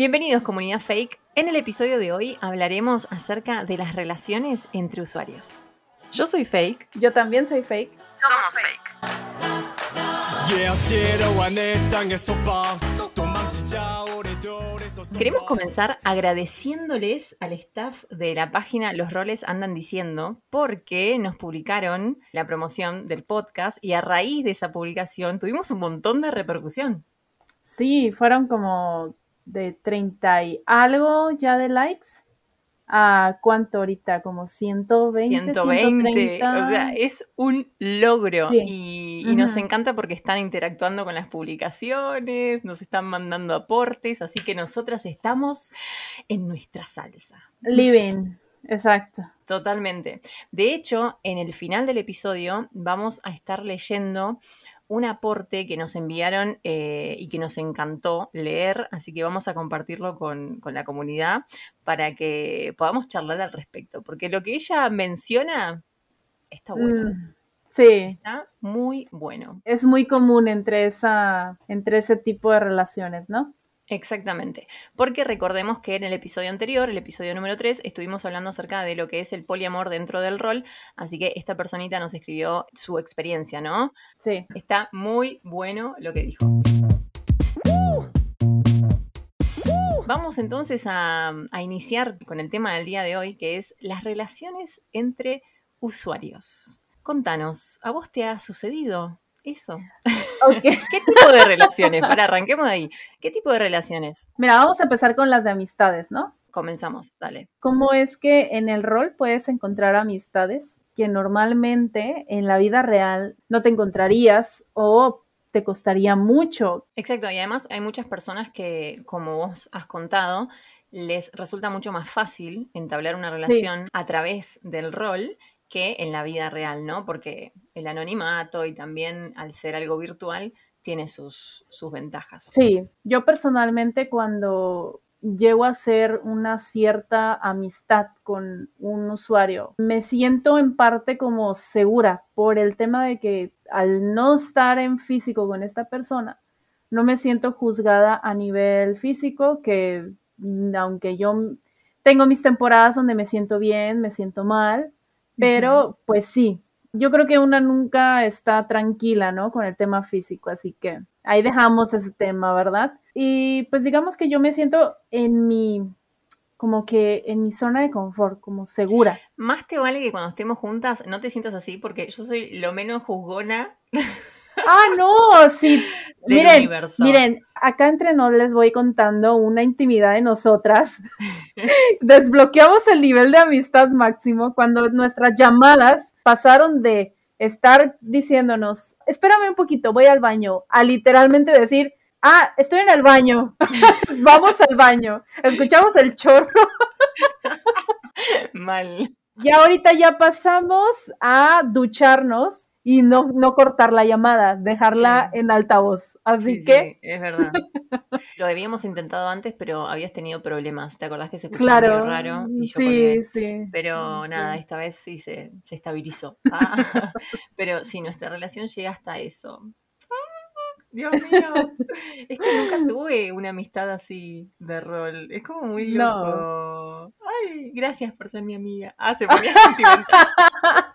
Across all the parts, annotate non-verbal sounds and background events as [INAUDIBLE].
Bienvenidos comunidad fake. En el episodio de hoy hablaremos acerca de las relaciones entre usuarios. Yo soy fake. Yo también soy fake. Somos fake. Queremos comenzar agradeciéndoles al staff de la página Los Roles Andan Diciendo porque nos publicaron la promoción del podcast y a raíz de esa publicación tuvimos un montón de repercusión. Sí, fueron como de 30 y algo ya de likes. ¿A cuánto ahorita? Como 120. 120. O sea, es un logro. Y, nos encanta porque están interactuando con las publicaciones, nos están mandando aportes, así que nosotras estamos en nuestra salsa. Living. Exacto. Totalmente. De hecho, en el final del episodio vamos a estar leyendo un aporte que nos enviaron eh, y que nos encantó leer, así que vamos a compartirlo con, la comunidad para que podamos charlar al respecto, porque lo que ella menciona está bueno. Mm, sí. Está muy bueno. Es muy común entre, esa, entre ese tipo de relaciones, ¿no? Exactamente, porque recordemos que en el episodio anterior, el episodio número 3, estuvimos hablando acerca de lo que es el poliamor dentro del rol, así que esta personita nos escribió su experiencia, ¿no? Sí. Está muy bueno lo que dijo. Vamos entonces a, a iniciar con el tema del día de hoy, que es las relaciones entre usuarios. Contanos, ¿a vos te ha sucedido eso. [LAUGHS] ¿Qué tipo de relaciones? Para, arranquemos de ahí. ¿Qué tipo de relaciones? Mira, vamos a empezar con las de amistades, ¿no? Comenzamos, dale. ¿Cómo es que en el rol puedes encontrar amistades que normalmente en la vida real no te encontrarías o te costaría mucho? Exacto, y además hay muchas personas que, como vos has contado, les resulta mucho más fácil entablar una relación a través del rol que en la vida real, ¿no? Porque el anonimato y también al ser algo virtual tiene sus, sus ventajas. Sí, yo personalmente cuando llego a hacer una cierta amistad con un usuario, me siento en parte como segura por el tema de que al no estar en físico con esta persona, no me siento juzgada a nivel físico, que aunque yo tengo mis temporadas donde me siento bien, me siento mal, pero pues sí, yo creo que una nunca está tranquila, ¿no? Con el tema físico, así que ahí dejamos ese tema, ¿verdad? Y pues digamos que yo me siento en mi, como que en mi zona de confort, como segura. Más te vale que cuando estemos juntas no te sientas así, porque yo soy lo menos juzgona. Ah, no, sí. [LAUGHS] miren, miren, acá entre nos les voy contando una intimidad de nosotras. [LAUGHS] Desbloqueamos el nivel de amistad máximo cuando nuestras llamadas pasaron de estar diciéndonos, espérame un poquito, voy al baño, a literalmente decir, ah, estoy en el baño, [LAUGHS] vamos al baño, escuchamos el chorro. Mal. Y ahorita ya pasamos a ducharnos y no, no cortar la llamada, dejarla en altavoz. Así que. Sí, es verdad. Lo habíamos intentado antes, pero habías tenido problemas. ¿Te acordás que se escuchaba claro, raro? Y yo sí, sí. Pero nada, esta vez sí se, se estabilizó. [LAUGHS] Ah, [LAUGHS] pero sí, nuestra relación llega hasta eso. Ah, Dios mío. Es que nunca tuve una amistad así de rol. Es como muy loco. Ay, gracias por ser mi amiga. Ah, se ponía sentimental. [LAUGHS]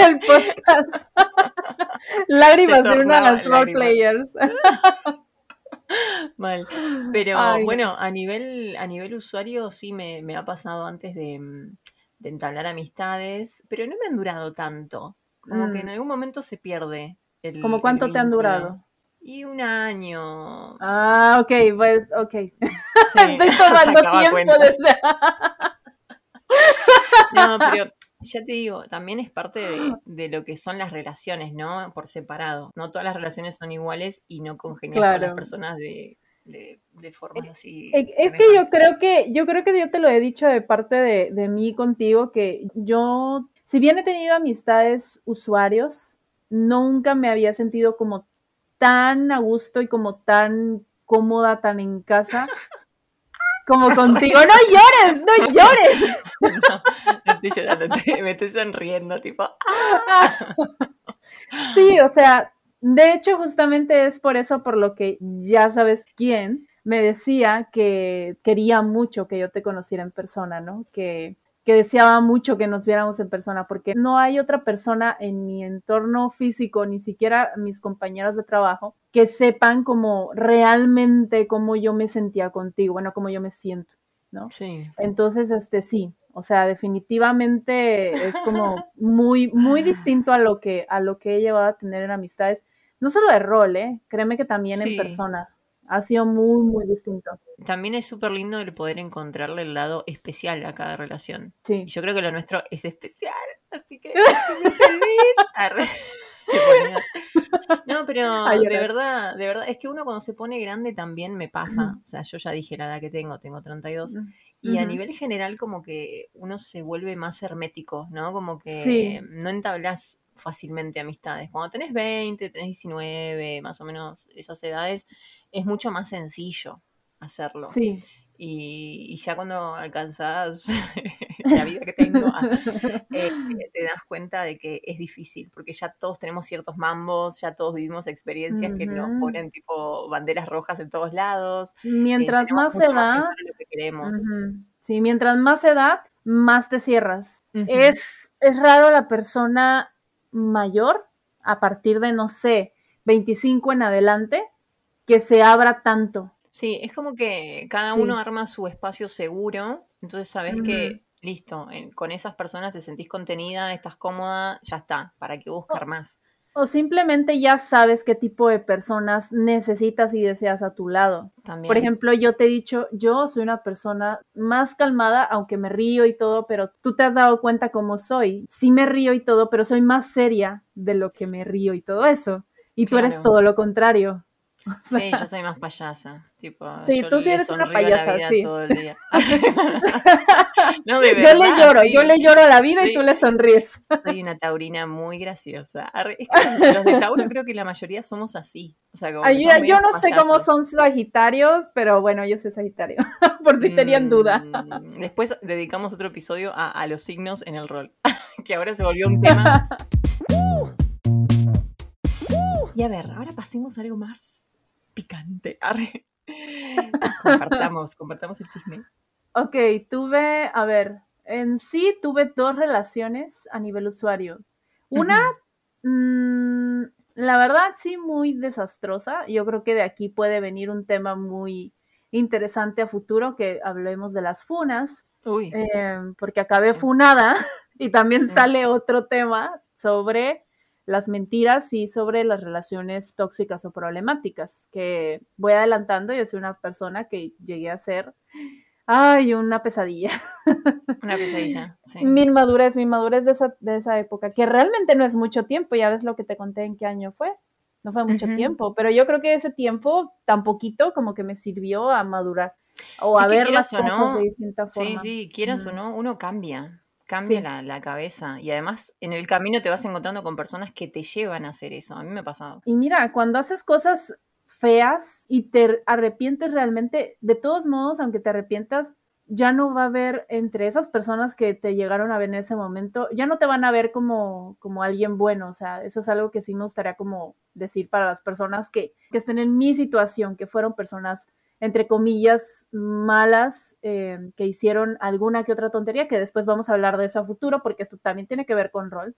el podcast. [LAUGHS] Lágrimas de una de las role players. [LAUGHS] Mal. Pero bueno, a nivel, a nivel usuario sí me, ha pasado antes de, entablar amistades, pero no me han durado tanto. Como que en mm. algún momento se pierde. El, ¿Como cuánto te han durado? Y un año. Ah, ok, pues, ok. [LAUGHS] Estoy tomando tiempo de No, pero ya te digo, también es parte de, lo que son las relaciones, ¿no? Por separado. No todas las relaciones son iguales y no congenian con las personas de, de, formas así. Es, que yo creo que, yo creo que yo te lo he dicho de parte de, de mí contigo, que yo, si bien he tenido amistades usuarios, nunca me había sentido como tan a gusto y como tan cómoda, tan en casa [LAUGHS] como contigo. No llores, no llores. [LAUGHS] No, estoy llorando, [LAUGHS] me estoy sonriendo, tipo. Sí, o sea, de hecho, justamente es por eso por lo que ya sabes quién me decía que quería mucho que yo te conociera en persona, ¿no? Que, que deseaba mucho que nos viéramos en persona, porque no hay otra persona en mi entorno físico, ni siquiera mis compañeros de trabajo, que sepan como realmente cómo yo me sentía contigo, bueno, cómo yo me siento, ¿no? Sí. Entonces, este sí, o sea, definitivamente es como [LAUGHS] muy, muy distinto a lo que, a lo que he llevado a tener en amistades, no solo de rol, ¿eh? Créeme que también en persona ha sido muy, muy distinto. También es súper lindo el poder encontrarle el lado especial a cada relación. Sí. yo creo que lo nuestro es especial, así que [LAUGHS] estoy feliz. No, pero [LAUGHS] de verdad, de verdad, es que uno cuando se pone grande también me pasa, o sea, yo ya dije la edad que tengo, tengo 32, y a nivel general como que uno se vuelve más hermético, ¿no? Como que no entablas fácilmente amistades. Cuando tenés 20, tenés 19, más o menos esas edades, es mucho más sencillo hacerlo. Sí. Y, ya cuando alcanzas [LAUGHS] la vida que tengo, ah, eh, te das cuenta de que es difícil, porque ya todos tenemos ciertos mambos, ya todos vivimos experiencias que nos ponen tipo banderas rojas en todos lados. Mientras eh, más edad, sí, mientras más edad, más te cierras. es, es raro la persona mayor, a partir de, no sé, 25 en adelante, que se abra tanto. Sí, es como que cada uno arma su espacio seguro, entonces sabes que, listo, con esas personas te sentís contenida, estás cómoda, ya está, ¿para qué buscar más? O simplemente ya sabes qué tipo de personas necesitas y deseas a tu lado. También. Por ejemplo, yo te he dicho, yo soy una persona más calmada, aunque me río y todo, pero tú te has dado cuenta cómo soy. Sí me río y todo, pero soy más seria de lo que me río y todo eso. Y tú eres todo lo contrario. Sí, yo soy más payasa. Tipo, sí, tú sí eres una payasa, sí. Todo el día. [LAUGHS] [LAUGHS] no, de verdad, yo le lloro, yo le lloro a la vida y tú le sonríes. Soy una taurina muy graciosa. Es que los de Tauro creo que la mayoría somos así. O sea, como yo, no sé cómo son sagitarios, pero bueno, yo soy sagitario, [LAUGHS] por si tenían duda. Mm, después dedicamos otro episodio a, a los signos en el rol, que ahora se volvió un tema. Y a ver, ahora pasemos a algo más picante. compartamos, compartamos el chisme. Ok, tuve, a ver, en sí tuve dos relaciones a nivel usuario. Una, mm, la verdad sí, muy desastrosa. Yo creo que de aquí puede venir un tema muy interesante a futuro, que hablemos de las funas. Uy. Em, porque acabé funada [LAUGHS] y también sale otro tema sobre las mentiras y sobre las relaciones tóxicas o problemáticas, que voy adelantando, yo soy una persona que llegué a ser, ay, una pesadilla. [LAUGHS] Una pesadilla, sí. Mi inmadurez, mi inmadurez de esa, de esa época, que realmente no es mucho tiempo, ya ves lo que te conté en qué año fue, no fue mucho tiempo, pero yo creo que ese tiempo, tan poquito, como que me sirvió a madurar o a ver las cosas de distinta forma. Sí, sí, quieras o no, uno cambia cambia la, cabeza y además en el camino te vas encontrando con personas que te llevan a hacer eso. A mí me ha pasado. Y mira, cuando haces cosas feas y te arrepientes realmente, de todos modos, aunque te arrepientas, ya no va a haber entre esas personas que te llegaron a ver en ese momento, ya no te van a ver como, como alguien bueno. O sea, eso es algo que sí me gustaría como decir para las personas que, que estén en mi situación, que fueron personas entre comillas, malas, eh, que hicieron alguna que otra tontería, que después vamos a hablar de eso a futuro, porque esto también tiene que ver con rol.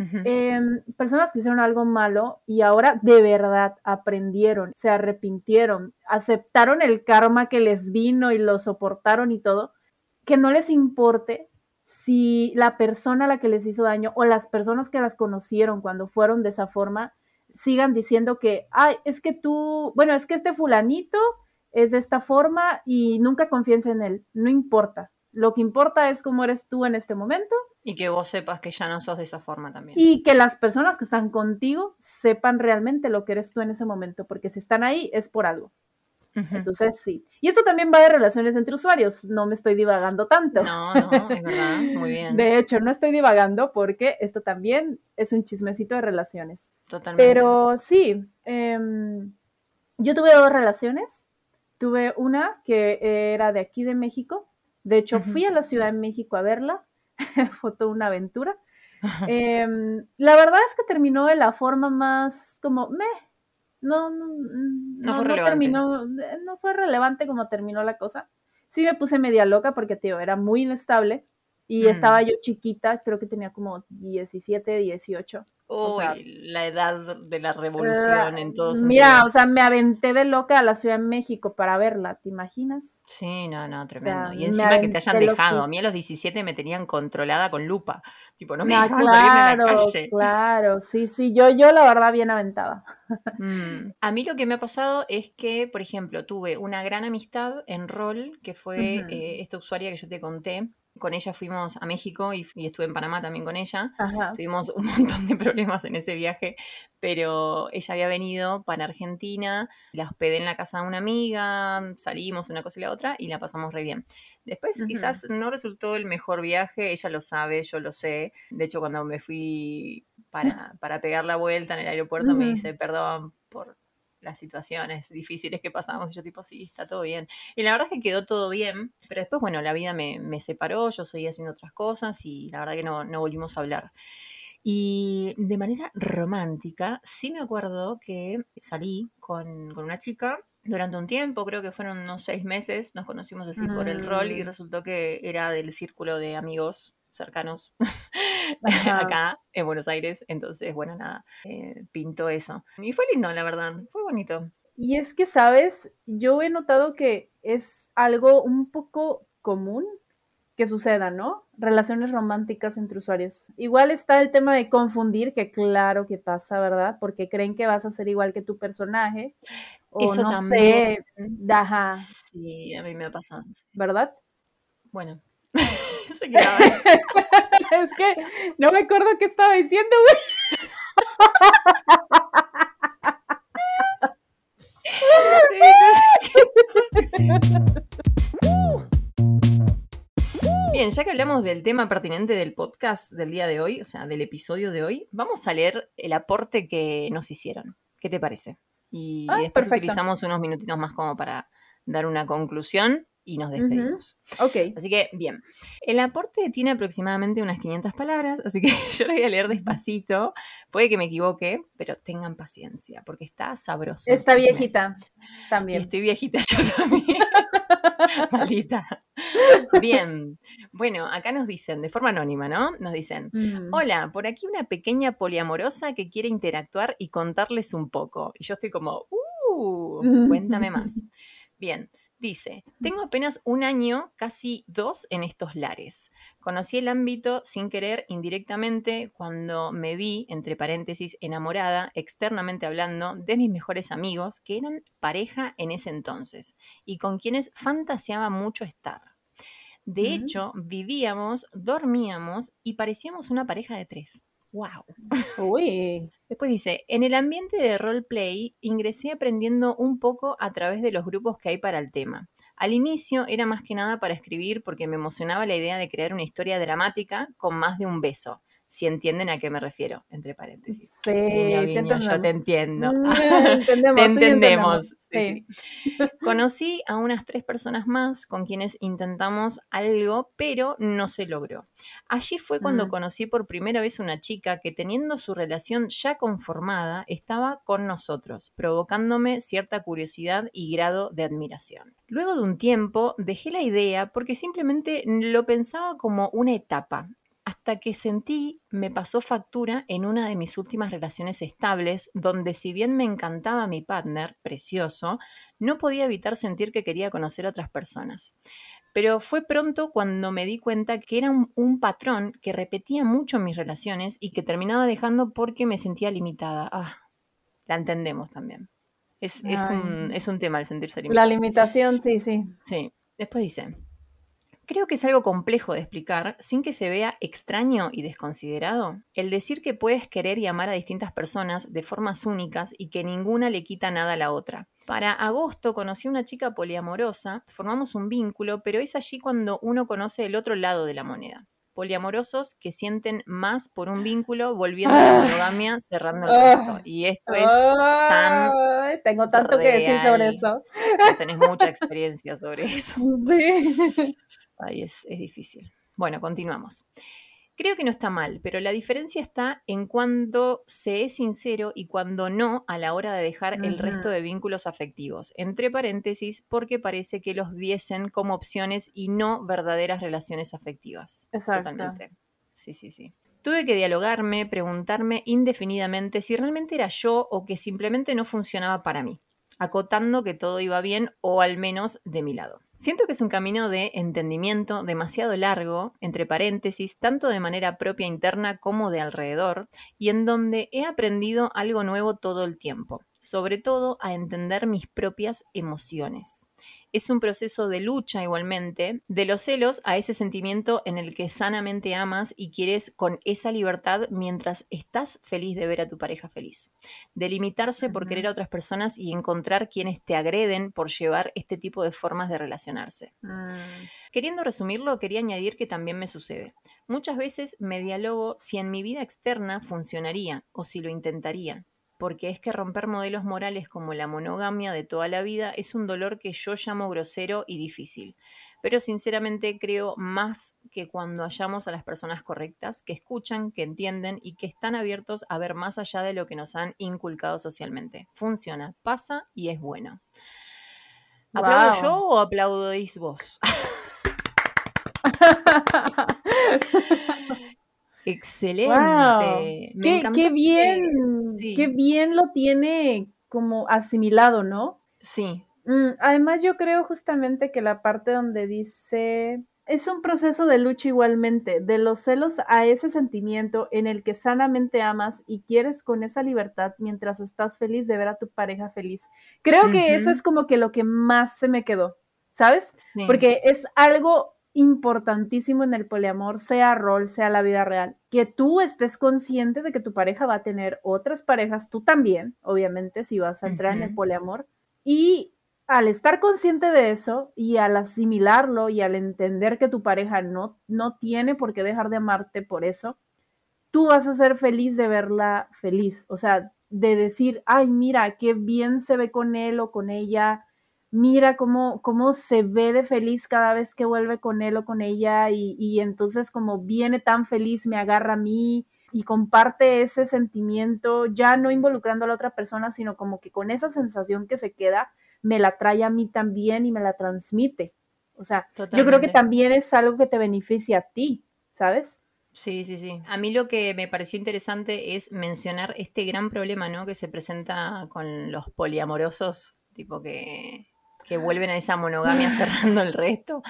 Em, personas que hicieron algo malo y ahora de verdad aprendieron, se arrepintieron, aceptaron el karma que les vino y lo soportaron y todo, que no les importe si la persona a la que les hizo daño o las personas que las conocieron cuando fueron de esa forma sigan diciendo que, ay, es que tú, bueno, es que este fulanito es de esta forma y nunca confíes en él, no importa. Lo que importa es cómo eres tú en este momento. Y que vos sepas que ya no sos de esa forma también. Y que las personas que están contigo sepan realmente lo que eres tú en ese momento, porque si están ahí es por algo. Entonces, sí. Y esto también va de relaciones entre usuarios. No me estoy divagando tanto. No, no, es verdad. [LAUGHS] Muy bien. De hecho, no estoy divagando porque esto también es un chismecito de relaciones. Totalmente. Pero sí, em, yo tuve dos relaciones. Tuve una que era de aquí de México. De hecho, fui a la Ciudad de México a verla. [LAUGHS] Fue toda una aventura. [LAUGHS] Em, la verdad es que terminó de la forma más como, meh, no, no, no, fue relevante. terminó, no fue relevante como terminó la cosa. Sí me puse media loca porque, tío, era muy inestable y mm. estaba yo chiquita, creo que tenía como 17, 18. Uy, la edad de la revolución en todos Mira, o sea, me aventé de loca a la Ciudad de México para verla, ¿te imaginas? Sí, no, no, tremendo. y encima que te hayan dejado. A mí a los 17 me tenían controlada con lupa. Tipo, no me ah, claro, a la calle. Claro, sí, sí, yo, yo la verdad bien aventada. Mm. A mí lo que me ha pasado es que, por ejemplo, tuve una gran amistad en rol, que fue eh, esta usuaria que yo te conté, con ella fuimos a México y, estuve en Panamá también con ella. Tuvimos un montón de problemas en ese viaje, pero ella había venido para Argentina, la hospedé en la casa de una amiga, salimos una cosa y la otra y la pasamos re bien. Después quizás no resultó el mejor viaje, ella lo sabe, yo lo sé. De hecho, cuando me fui para, para pegar la vuelta en el aeropuerto me dice, perdón por las situaciones difíciles que pasamos. Y yo tipo, sí, está todo bien. Y la verdad es que quedó todo bien, pero después, bueno, la vida me, separó, yo seguí haciendo otras cosas y la verdad que no, no volvimos a hablar. Y de manera romántica, sí me acuerdo que salí con, con una chica durante un tiempo, creo que fueron unos seis meses, nos conocimos así por el rol y mm. resultó que era del círculo de amigos cercanos [LAUGHS] acá en Buenos Aires. Entonces, bueno, nada, eh, pintó eso. Y fue lindo, la verdad, fue bonito. Y es que, ¿sabes? Yo he notado que es algo un poco común que suceda, ¿no? Relaciones románticas entre usuarios. Igual está el tema de confundir, que claro que pasa, ¿verdad? Porque creen que vas a ser igual que tu personaje. O Eso no también. sé. Sí, a mí me ha pasado. ¿Verdad? Bueno, [LAUGHS] [LAUGHS] es que no me acuerdo qué estaba diciendo, [LAUGHS] Bien, ya que hablamos del tema pertinente del podcast del día de hoy, o sea, del episodio de hoy, vamos a leer el aporte que nos hicieron. ¿Qué te parece? Y ah, después utilizamos unos minutitos más como para dar una conclusión y nos despedimos. Ok. Así que, bien. El aporte tiene aproximadamente unas 500 palabras, así que [LAUGHS] yo lo voy a leer despacito. Puede que me equivoque, pero tengan paciencia, porque está sabroso. Está viejita también. estoy viejita yo también. [LAUGHS] Maldita. Bien. Bueno, acá nos dicen, de forma anónima, ¿no? Nos dicen, mm. hola, por aquí una pequeña poliamorosa que quiere interactuar y contarles un poco. Y yo estoy como, uh, cuéntame más. [LAUGHS] Bien, Dice, tengo apenas un año, casi dos, en estos lares. Conocí el ámbito sin querer, indirectamente, cuando me vi, entre paréntesis, enamorada, externamente hablando, de mis mejores amigos, que eran pareja en ese entonces, y con quienes fantaseaba mucho estar. De hecho, vivíamos, dormíamos y parecíamos una pareja de tres. ¡Wow! Uy. Después dice, en el ambiente de roleplay ingresé aprendiendo un poco a través de los grupos que hay para el tema. Al inicio era más que nada para escribir porque me emocionaba la idea de crear una historia dramática con más de un beso si entienden a qué me refiero, entre paréntesis. Sí, yo te entiendo. Mm, [LAUGHS] te entendemos. [LAUGHS] Conocí a unas tres personas más con quienes intentamos algo, pero no se logró. Allí fue cuando mm. conocí por primera vez una chica que teniendo su relación ya conformada, estaba con nosotros, provocándome cierta curiosidad y grado de admiración. Luego de un tiempo dejé la idea porque simplemente lo pensaba como una etapa, hasta que sentí me pasó factura en una de mis últimas relaciones estables, donde si bien me encantaba mi partner, precioso, no podía evitar sentir que quería conocer a otras personas. Pero fue pronto cuando me di cuenta que era un, patrón que repetía mucho en mis relaciones y que terminaba dejando porque me sentía limitada. Ah, la entendemos también. Es, es, un, es un tema el sentirse limitada. La limitación, sí, sí. Sí. Después dice, Creo que es algo complejo de explicar sin que se vea extraño y desconsiderado. El decir que puedes querer y amar a distintas personas de formas únicas y que ninguna le quita nada a la otra. Para agosto conocí a una chica poliamorosa, formamos un vínculo, pero es allí cuando uno conoce el otro lado de la moneda poliamorosos que sienten más por un vínculo volviendo a la ah. monogamia, cerrando el resto. Ah. Y esto es tan. Tengo tanto que decir sobre eso. tenés mucha [LAUGHS] experiencia sobre eso. Ay, es, es difícil. Bueno, continuamos. Creo que no está mal, pero la diferencia está en cuando se es sincero y cuando no a la hora de dejar el resto de vínculos afectivos. Entre paréntesis, porque parece que los viesen como opciones y no verdaderas relaciones afectivas. Exacto. Totalmente. Sí, sí, sí. Tuve que dialogarme, preguntarme indefinidamente si realmente era yo o que simplemente no funcionaba para mí, acotando que todo iba bien o al menos de mi lado. Siento que es un camino de entendimiento demasiado largo, entre paréntesis, tanto de manera propia interna como de alrededor, y en donde he aprendido algo nuevo todo el tiempo, sobre todo a entender mis propias emociones es un proceso de lucha igualmente, de los celos a ese sentimiento en el que sanamente amas y quieres con esa libertad mientras estás feliz de ver a tu pareja feliz. De limitarse por querer a otras personas y encontrar quienes te agreden por llevar este tipo de formas de relacionarse. Mm. Queriendo resumirlo, quería añadir que también me sucede. Muchas veces me dialogo si en mi vida externa funcionaría o si lo intentaría porque es que romper modelos morales como la monogamia de toda la vida es un dolor que yo llamo grosero y difícil. Pero sinceramente creo más que cuando hallamos a las personas correctas, que escuchan, que entienden y que están abiertos a ver más allá de lo que nos han inculcado socialmente. Funciona, pasa y es bueno. ¿Aplaudo yo o aplaudís vos? [LAUGHS] [LAUGHS] Excelente. qué, bien, qué bien lo tiene como asimilado, ¿no? Sí. Mm, además, yo creo justamente que la parte donde dice es un proceso de lucha igualmente, de los celos a ese sentimiento en el que sanamente amas y quieres con esa libertad mientras estás feliz de ver a tu pareja feliz. Creo que eso es como que lo que más se me quedó, ¿sabes? Porque es algo importantísimo en el poliamor, sea rol, sea la vida real, que tú estés consciente de que tu pareja va a tener otras parejas, tú también, obviamente, si vas a entrar en el poliamor. Y al estar consciente de eso y al asimilarlo y al entender que tu pareja no, no tiene por qué dejar de amarte por eso, tú vas a ser feliz de verla feliz. O sea, de decir, ay, mira, qué bien se ve con él o con ella, mira cómo, cómo se ve de feliz cada vez que vuelve con él o con ella y, entonces como viene tan feliz, me agarra a mí y comparte ese sentimiento, ya no involucrando a la otra persona, sino como que con esa sensación que se queda, me la trae a mí también y me la transmite. O sea, yo creo que también es algo que te beneficia a ti, ¿sabes? Sí, sí, sí. A mí lo que me pareció interesante es mencionar este gran problema, ¿no? Que se presenta con los poliamorosos, tipo que que vuelven a esa monogamia cerrando el resto.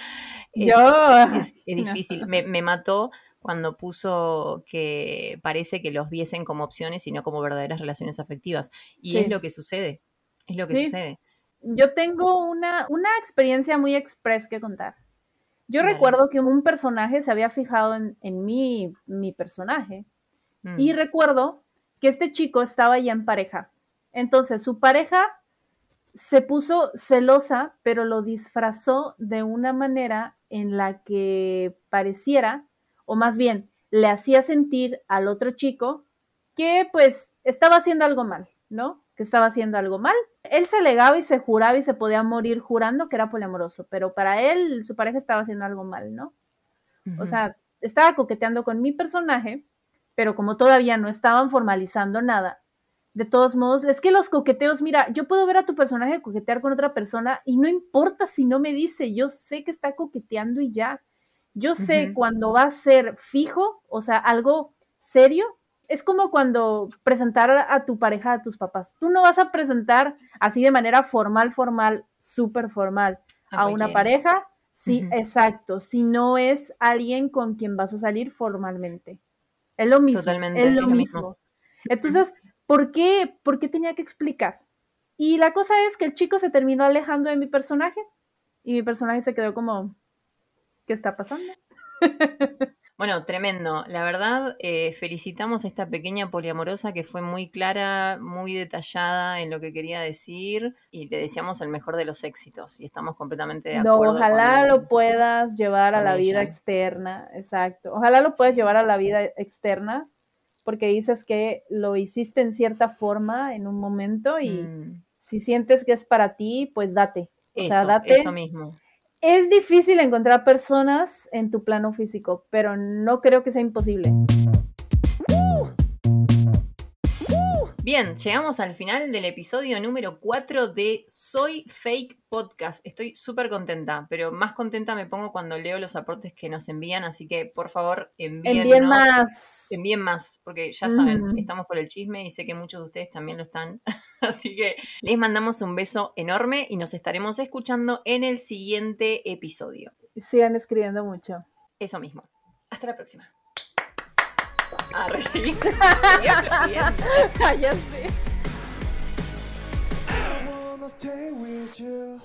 Es, es, difícil. Me, mató cuando puso que parece que los viesen como opciones y no como verdaderas relaciones afectivas. Y es lo que sucede. Es lo que sucede. Yo tengo una, una experiencia muy express que contar. Yo recuerdo que un personaje se había fijado en, en mi, mi, personaje y mm. recuerdo que este chico estaba ya en pareja. Entonces, su pareja se puso celosa, pero lo disfrazó de una manera en la que pareciera, o más bien, le hacía sentir al otro chico que pues estaba haciendo algo mal, ¿no? Que estaba haciendo algo mal. Él se legaba y se juraba y se podía morir jurando que era poliamoroso, pero para él su pareja estaba haciendo algo mal, ¿no? O sea, estaba coqueteando con mi personaje, pero como todavía no estaban formalizando nada, de todos modos, es que los coqueteos, mira, yo puedo ver a tu personaje coquetear con otra persona y no importa si no me dice, yo sé que está coqueteando y ya. Yo sé cuando va a ser fijo, o sea, algo serio, es como cuando presentar a tu pareja a tus papás. Tú no vas a presentar así de manera formal, formal, súper formal a una pareja. Sí, exacto. Si no es alguien con quien vas a salir formalmente. Es lo mismo. Totalmente. Es lo, mismo. Entonces, ¿Por qué? ¿Por qué tenía que explicar? Y la cosa es que el chico se terminó alejando de mi personaje y mi personaje se quedó como, ¿qué está pasando? [LAUGHS] Bueno, tremendo. La verdad, eh, felicitamos a esta pequeña poliamorosa que fue muy clara, muy detallada en lo que quería decir y le deseamos el mejor de los éxitos y estamos completamente de acuerdo. ojalá lo puedas llevar a la vida externa, exacto. Ojalá lo puedas llevar a la vida externa porque dices que lo hiciste en cierta forma en un momento y mm. si sientes que es para ti, pues date. O sea, date. Eso mismo. Es difícil encontrar personas en tu plano físico, pero no creo que sea imposible. Bien, llegamos al final del episodio número 4 de Soy Fake Podcast. Estoy súper contenta, pero más contenta me pongo cuando leo los aportes que nos envían, así que por favor envíen más. Envíen más, porque ya saben, estamos por el chisme y sé que muchos de ustedes también lo están. [LAUGHS] así que les mandamos un beso enorme y nos estaremos escuchando en el siguiente episodio. Sigan escribiendo mucho. Eso mismo. Hasta la próxima. [LAUGHS] [LAUGHS] Ah, recibí. ya sé. stay with you.